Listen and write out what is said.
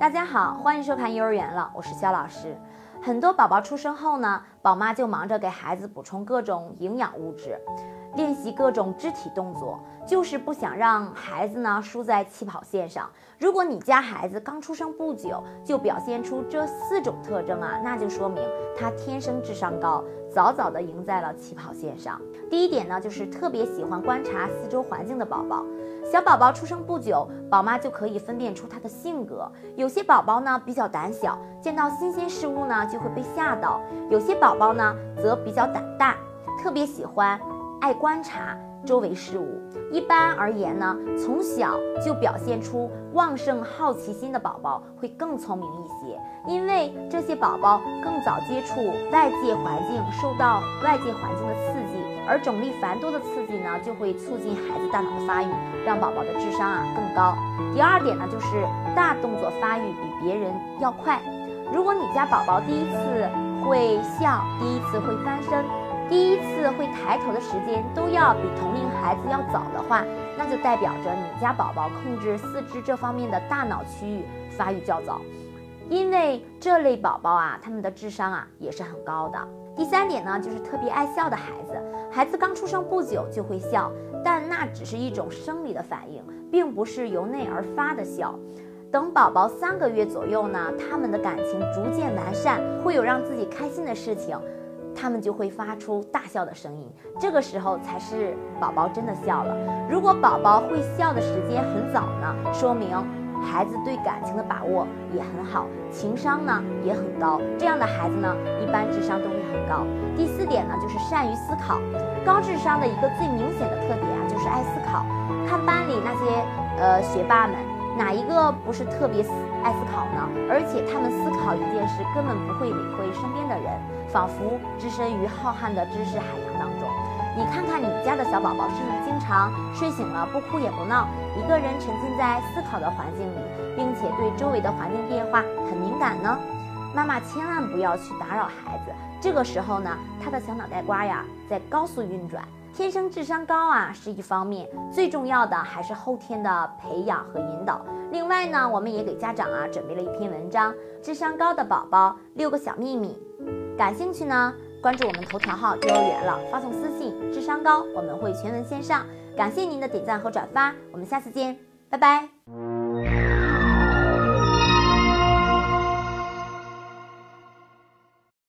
大家好，欢迎收看幼儿园了，我是肖老师。很多宝宝出生后呢，宝妈就忙着给孩子补充各种营养物质，练习各种肢体动作，就是不想让孩子呢输在起跑线上。如果你家孩子刚出生不久就表现出这四种特征啊，那就说明他天生智商高，早早的赢在了起跑线上。第一点呢，就是特别喜欢观察四周环境的宝宝。小宝宝出生不久，宝妈就可以分辨出他的性格。有些宝宝呢比较胆小，见到新鲜事物呢就会被吓到；有些宝宝呢则比较胆大，特别喜欢爱观察周围事物。一般而言呢，从小就表现出旺盛好奇心的宝宝会更聪明一些，因为这些宝宝更早接触外界环境，受到外界环境的刺激。而种类繁多的刺激呢，就会促进孩子大脑的发育，让宝宝的智商啊更高。第二点呢，就是大动作发育比别人要快。如果你家宝宝第一次会笑，第一次会翻身，第一次会抬头的时间都要比同龄孩子要早的话，那就代表着你家宝宝控制四肢这方面的大脑区域发育较早。因为这类宝宝啊，他们的智商啊也是很高的。第三点呢，就是特别爱笑的孩子。孩子刚出生不久就会笑，但那只是一种生理的反应，并不是由内而发的笑。等宝宝三个月左右呢，他们的感情逐渐完善，会有让自己开心的事情，他们就会发出大笑的声音。这个时候才是宝宝真的笑了。如果宝宝会笑的时间很早呢，说明。孩子对感情的把握也很好，情商呢也很高，这样的孩子呢，一般智商都会很高。第四点呢，就是善于思考。高智商的一个最明显的特点啊，就是爱思考。看班里那些呃学霸们，哪一个不是特别爱思考呢？而且他们思考一件事，根本不会理会身边的人，仿佛置身于浩瀚的知识海洋当中。你看看你家的小宝宝，是不是经常睡醒了不哭也不闹，一个人沉浸在思考的环境里，并且对周围的环境变化很敏感呢？妈妈千万不要去打扰孩子，这个时候呢，他的小脑袋瓜呀在高速运转，天生智商高啊是一方面，最重要的还是后天的培养和引导。另外呢，我们也给家长啊准备了一篇文章，智商高的宝宝六个小秘密，感兴趣呢？关注我们头条号幼儿园了，发送私信，智商高，我们会全文线上。感谢您的点赞和转发，我们下次见，拜拜。